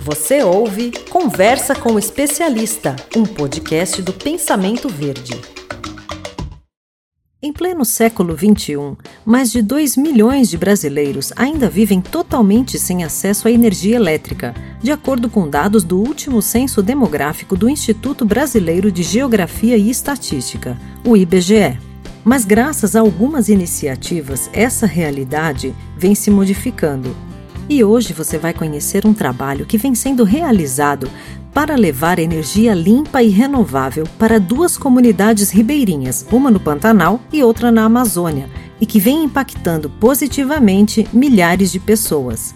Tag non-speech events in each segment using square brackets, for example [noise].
Você ouve Conversa com o Especialista, um podcast do Pensamento Verde. Em pleno século XXI, mais de 2 milhões de brasileiros ainda vivem totalmente sem acesso à energia elétrica, de acordo com dados do último censo demográfico do Instituto Brasileiro de Geografia e Estatística, o IBGE. Mas, graças a algumas iniciativas, essa realidade vem se modificando. E hoje você vai conhecer um trabalho que vem sendo realizado para levar energia limpa e renovável para duas comunidades ribeirinhas, uma no Pantanal e outra na Amazônia, e que vem impactando positivamente milhares de pessoas.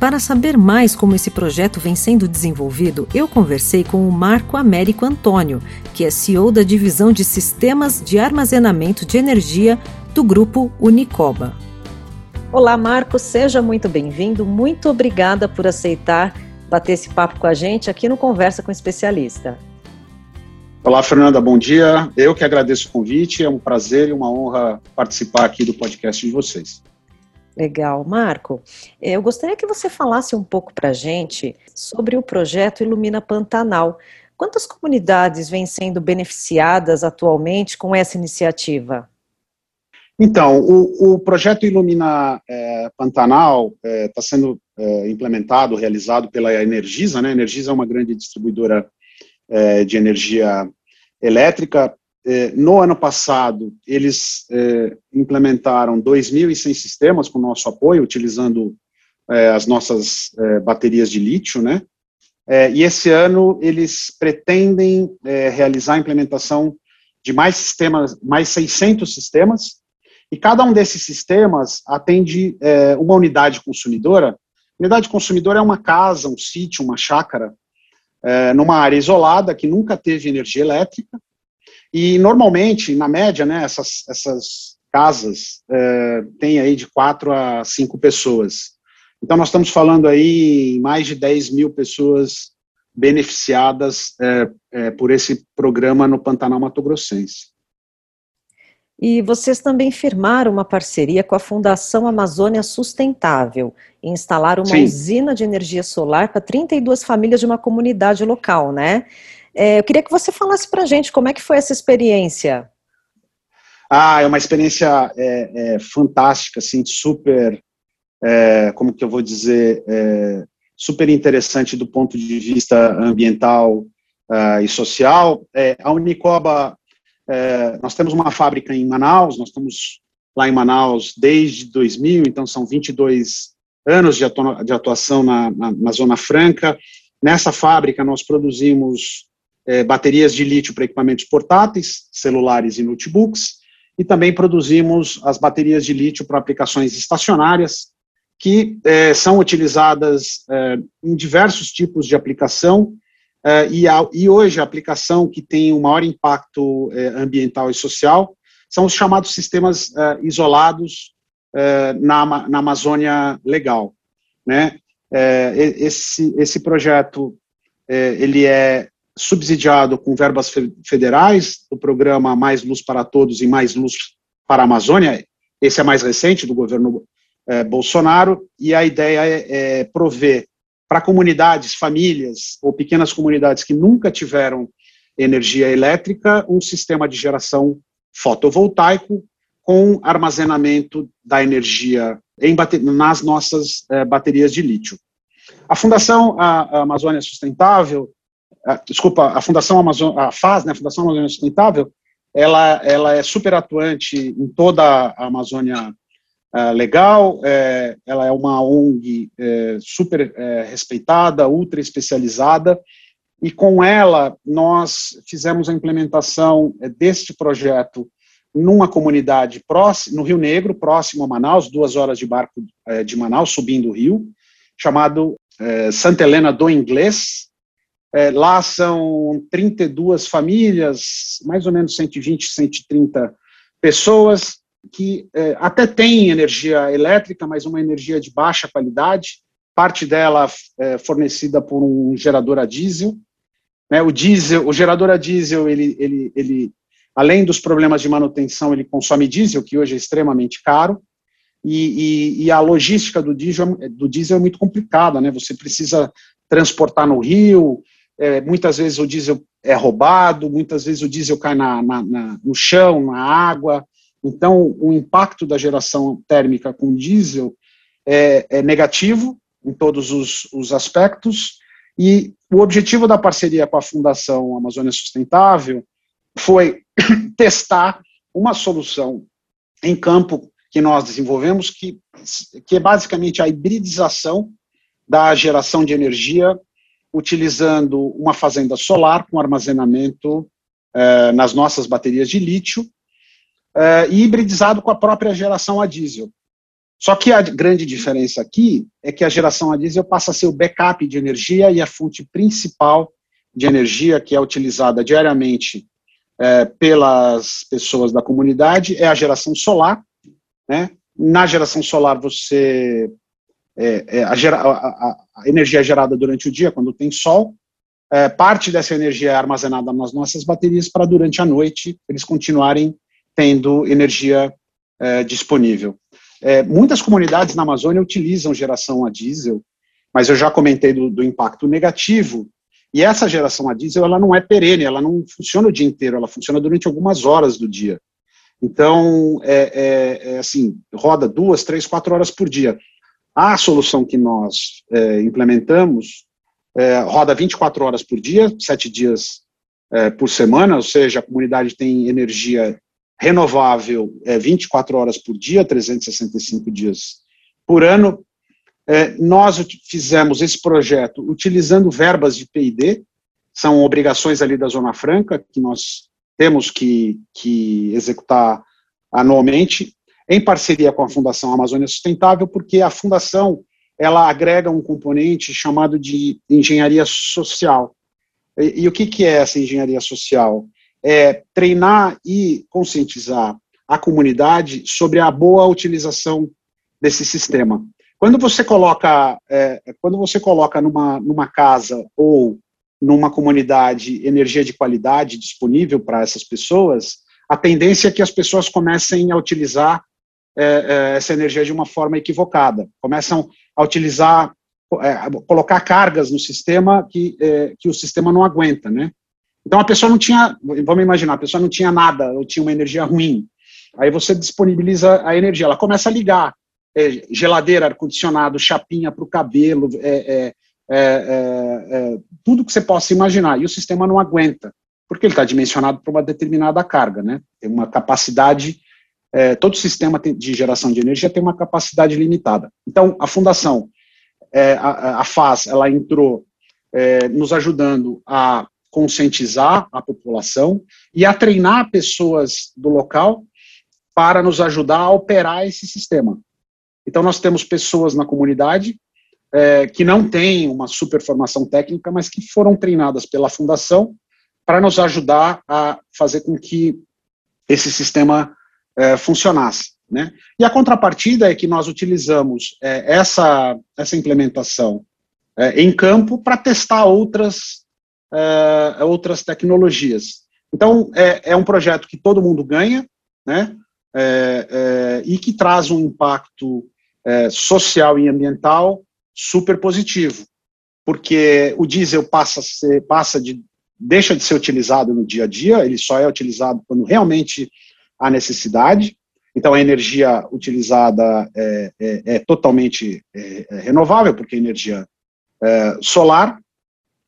Para saber mais como esse projeto vem sendo desenvolvido, eu conversei com o Marco Américo Antônio, que é CEO da divisão de Sistemas de Armazenamento de Energia do grupo Unicoba. Olá, Marco, seja muito bem-vindo. Muito obrigada por aceitar bater esse papo com a gente aqui no Conversa com Especialista. Olá, Fernanda, bom dia. Eu que agradeço o convite, é um prazer e uma honra participar aqui do podcast de vocês. Legal. Marco, eh, eu gostaria que você falasse um pouco para a gente sobre o projeto Ilumina Pantanal. Quantas comunidades vêm sendo beneficiadas atualmente com essa iniciativa? Então, o, o projeto Ilumina é, Pantanal está é, sendo é, implementado, realizado pela Energisa. Né? A Energisa é uma grande distribuidora é, de energia elétrica. No ano passado, eles implementaram 2.100 sistemas com nosso apoio, utilizando as nossas baterias de lítio, né? e esse ano eles pretendem realizar a implementação de mais sistemas, mais 600 sistemas, e cada um desses sistemas atende é, uma unidade consumidora. Unidade consumidora é uma casa, um sítio, uma chácara, é, numa área isolada que nunca teve energia elétrica. E normalmente, na média, né, essas, essas casas é, têm aí de quatro a cinco pessoas. Então, nós estamos falando aí em mais de 10 mil pessoas beneficiadas é, é, por esse programa no Pantanal Mato Grossense. E vocês também firmaram uma parceria com a Fundação Amazônia Sustentável e instalaram uma Sim. usina de energia solar para 32 famílias de uma comunidade local, né? É, eu queria que você falasse para a gente como é que foi essa experiência. Ah, é uma experiência é, é, fantástica, assim, super, é, como que eu vou dizer, é, super interessante do ponto de vista ambiental uh, e social. É, a Unicoba é, nós temos uma fábrica em Manaus, nós estamos lá em Manaus desde 2000, então são 22 anos de, de atuação na, na, na, Zona Franca. Nessa fábrica, nós produzimos é, baterias de lítio para equipamentos portáteis, celulares e notebooks, e também produzimos as baterias de lítio para aplicações estacionárias, que é, são utilizadas é, em diversos tipos de aplicação, Uh, e, a, e, hoje a aplicação que tem o maior impacto uh, ambiental e social são os chamados sistemas uh, isolados na, na Amazônia Legal. Né? esse, esse projeto ele é subsidiado com verbas federais do programa Mais Luz para Todos e Mais Luz para a Amazônia. Esse é mais recente, do governo Bolsonaro, e a ideia é, é prover para comunidades, famílias ou pequenas comunidades que nunca tiveram energia elétrica, um sistema de geração fotovoltaico com armazenamento da energia nas nossas eh, baterias de lítio. A Fundação a, a Amazônia Sustentável, a, desculpa, a Fundação Amazônia, a FAS, né, a Fundação Amazônia Sustentável, ela, ela é super atuante em toda a Amazônia Uh, legal, é, ela é uma ONG é, super é, respeitada, ultra especializada, e com ela nós fizemos a implementação é, deste projeto numa comunidade próxima, no Rio Negro, próximo a Manaus, duas horas de barco é, de Manaus, subindo o rio, chamado é, Santa Helena do Inglês. lá são 32 famílias, mais ou menos 120, 130 pessoas, que é, até tem energia elétrica, mas uma energia de baixa qualidade, parte dela é fornecida por um gerador a diesel. Né, o diesel, o gerador a diesel, ele, ele, ele, além dos problemas de manutenção, ele consome diesel, que hoje é extremamente caro, e, e, e a logística do diesel, do diesel é muito complicada, né? Você precisa transportar no rio, é, muitas vezes o diesel é roubado, muitas vezes o diesel cai na, na, na, no chão, na água. Então, o impacto da geração térmica com diesel é, é negativo em todos os, os aspectos. E o objetivo da parceria com a Fundação Amazônia Sustentável foi [coughs] testar uma solução em campo que nós desenvolvemos, que, que é basicamente a hibridização da geração de energia utilizando uma fazenda solar com armazenamento eh, nas nossas baterias de lítio eh, e hibridizado com a própria geração a diesel. Só que a grande diferença aqui é que a geração a diesel passa a ser o backup de energia e a fonte principal de energia que é utilizada diariamente eh, pelas pessoas da comunidade é a geração solar. Né? Na geração solar você é, é, a, gera, a, a, energia é gerada durante o dia, quando tem sol, é, parte dessa energia é armazenada nas nossas baterias para durante a noite eles continuarem tendo energia é, disponível. É, muitas comunidades na Amazônia utilizam geração a diesel, mas eu já comentei do, do, impacto negativo, e essa geração a diesel ela não é perene, ela não funciona o dia inteiro, ela funciona durante algumas horas do dia. Então, é, é, é assim, roda duas, três, quatro horas por dia. A solução que nós é, implementamos é, roda 24 horas por dia, 7 dias por semana, ou seja, a comunidade tem energia renovável é, 24 horas por dia, 365 dias por ano. É, nós fizemos esse projeto utilizando verbas de P&D, são obrigações ali da Zona Franca, que nós temos que, que executar anualmente, em parceria com a Fundação Amazônia Sustentável, porque a fundação ela agrega um componente chamado de engenharia social. E, e o que, que é essa engenharia social? É treinar e conscientizar a comunidade sobre a boa utilização desse sistema. Quando você coloca, é, quando você coloca numa, numa casa ou numa comunidade energia de qualidade disponível para essas pessoas, a tendência é que as pessoas comecem a utilizar é, é, essa energia de uma forma equivocada. Começam a utilizar, é, colocar cargas no sistema que, é, que o sistema não aguenta, né? Então a pessoa não tinha, vamos imaginar, a pessoa não tinha nada, ou tinha uma energia ruim. Aí você disponibiliza a energia, ela começa a ligar, é, geladeira, ar-condicionado, chapinha para o cabelo, é, tudo que você possa imaginar. E o sistema não aguenta, porque ele está dimensionado para uma determinada carga, né? Tem uma capacidade é, todo sistema de geração de energia tem uma capacidade limitada. Então, a fundação, é, a, a FAS, ela entrou é, nos ajudando a conscientizar a população e a treinar pessoas do local para nos ajudar a operar esse sistema. Então, nós temos pessoas na comunidade é, que não têm uma super formação técnica, mas que foram treinadas pela fundação para nos ajudar a fazer com que esse sistema é, funcionasse. Né? E a contrapartida é que nós utilizamos é, essa, essa implementação é, em campo para testar outras, é, outras tecnologias. Então, é, é, um projeto que todo mundo ganha, né? É, e que traz um impacto social e ambiental super positivo, porque o diesel passa, ser, passa de, deixa de ser utilizado no dia a dia, ele só é utilizado quando realmente a necessidade. Então, a energia utilizada é, é, é totalmente é, é renovável, porque é energia é, solar.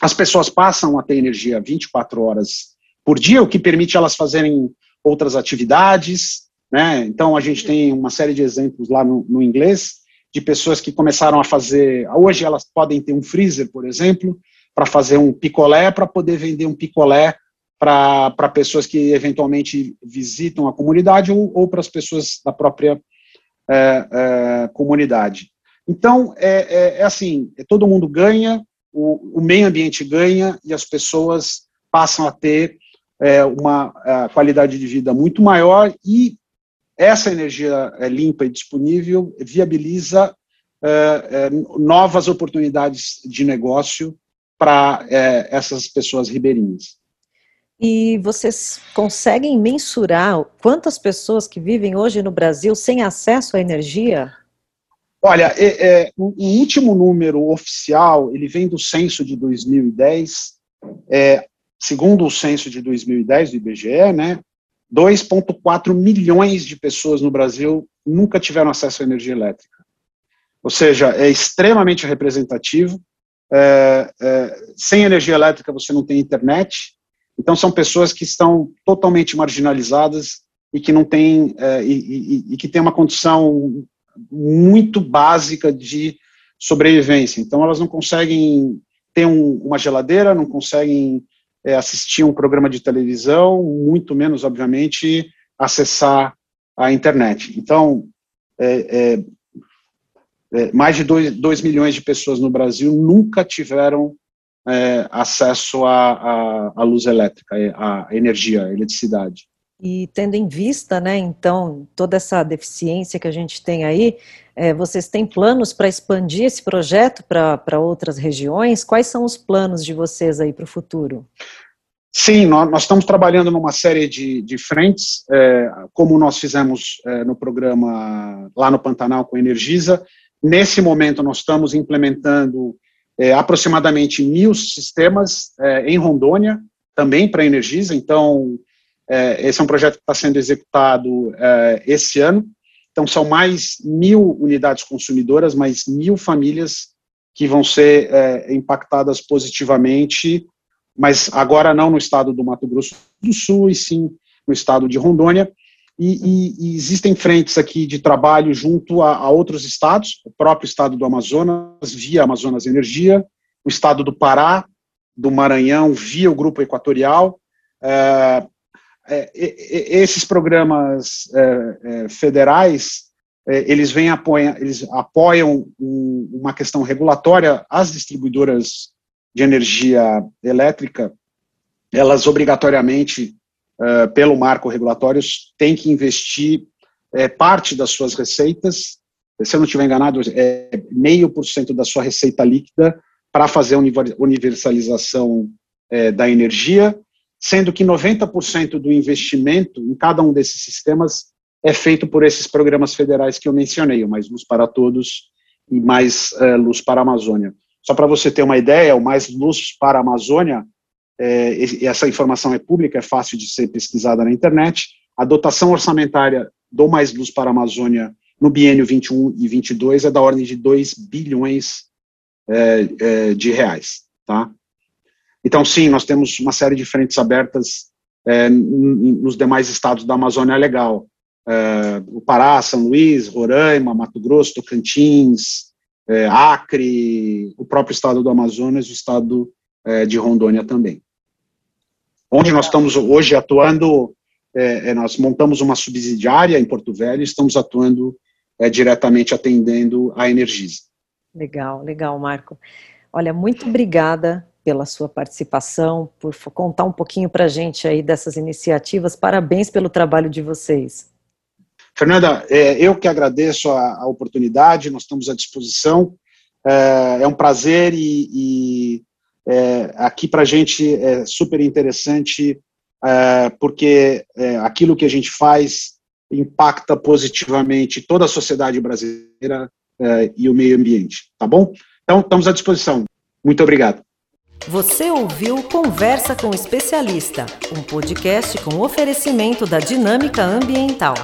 As pessoas passam a ter energia 24 horas por dia, o que permite elas fazerem outras atividades. Né? Então, a gente tem uma série de exemplos lá no, no inglês de pessoas que começaram a fazer. Hoje, elas podem ter um freezer, por exemplo, para fazer um picolé, para poder vender um picolé para pessoas que eventualmente visitam a comunidade ou, ou para as pessoas da própria é, é, comunidade. Então, é, é, é assim, é, todo mundo ganha, o, o, meio ambiente ganha e as pessoas passam a ter é, uma qualidade de vida muito maior e essa energia limpa e disponível viabiliza novas oportunidades de negócio para essas pessoas ribeirinhas. E vocês conseguem mensurar quantas pessoas que vivem hoje no Brasil sem acesso à energia? Olha, é, é, o, o, último número oficial, ele vem do censo de 2010, é, segundo o censo de 2010 do IBGE, né, 2,4 milhões de pessoas no Brasil nunca tiveram acesso à energia elétrica. Ou seja, é extremamente representativo. É, é, sem energia elétrica você não tem internet. Então são pessoas que estão totalmente marginalizadas e que não têm é, e, e, e, que têm uma condição muito básica de sobrevivência. Então elas não conseguem ter um, uma geladeira, não conseguem é, assistir um programa de televisão, muito menos, obviamente, acessar a internet. Então, é, é, é mais de 2 milhões de pessoas no Brasil nunca tiveram é, acesso à, luz elétrica, à energia, à eletricidade. E tendo em vista, né, então, toda essa deficiência que a gente tem aí, é, vocês têm planos para expandir esse projeto para outras regiões? Quais são os planos de vocês aí para o futuro? Sim, nós, nós, estamos trabalhando numa série de, de frentes, é, como nós fizemos é, no programa lá no Pantanal com Energisa. Nesse momento, nós estamos implementando é, aproximadamente mil sistemas é, em Rondônia, também para Energisa. Então, é, esse é um projeto que está sendo executado é, esse ano. Então, são mais mil unidades consumidoras, mais mil famílias que vão ser é, impactadas positivamente, mas agora não no estado do Mato Grosso do Sul, e sim no estado de Rondônia. E, e, e existem frentes aqui de trabalho junto a, a, outros estados, o próprio estado do Amazonas, via Amazonas Energia, o estado do Pará, do Maranhão, via o Grupo Equatorial, é, é, esses programas é, é, federais eles vêm apoiam, eles apoiam uma questão regulatória. Às distribuidoras de energia elétrica, elas obrigatoriamente, pelo marco regulatório, têm que investir parte das suas receitas, se eu não estiver enganado, é meio por cento da sua receita líquida para fazer a universalização da energia, sendo que 90% do investimento em cada um desses sistemas é feito por esses programas federais que eu mencionei, o Mais Luz para Todos e Mais é, Luz para a Amazônia. Só para você ter uma ideia, o Mais Luz para a Amazônia, é, essa informação é pública, é fácil de ser pesquisada na internet, a dotação orçamentária do Mais Luz para a Amazônia no biênio 21 e 22 é da ordem de 2 bilhões é, de reais, tá? Então, sim, nós temos uma série de frentes abertas é, nos demais estados da Amazônia Legal. É, o Pará, São Luís, Roraima, Mato Grosso, Tocantins, é, Acre, o próprio estado do Amazonas o estado é, de Rondônia também. Onde nós estamos hoje atuando, é, é, nós montamos uma subsidiária em Porto Velho e estamos atuando diretamente atendendo a Energisa. Legal, legal, Marco. Olha, muito obrigada pela sua participação, por contar um pouquinho para a gente aí dessas iniciativas. Parabéns pelo trabalho de vocês. Fernanda, é, eu que agradeço a, oportunidade, nós estamos à disposição. É, é um prazer e, e é, aqui para a gente é super interessante, é, porque é, aquilo que a gente faz impacta positivamente toda a sociedade brasileira e o meio ambiente, tá bom? Então, estamos à disposição. Muito obrigado. Você ouviu Conversa com o Especialista, um podcast com oferecimento da Dinâmica Ambiental.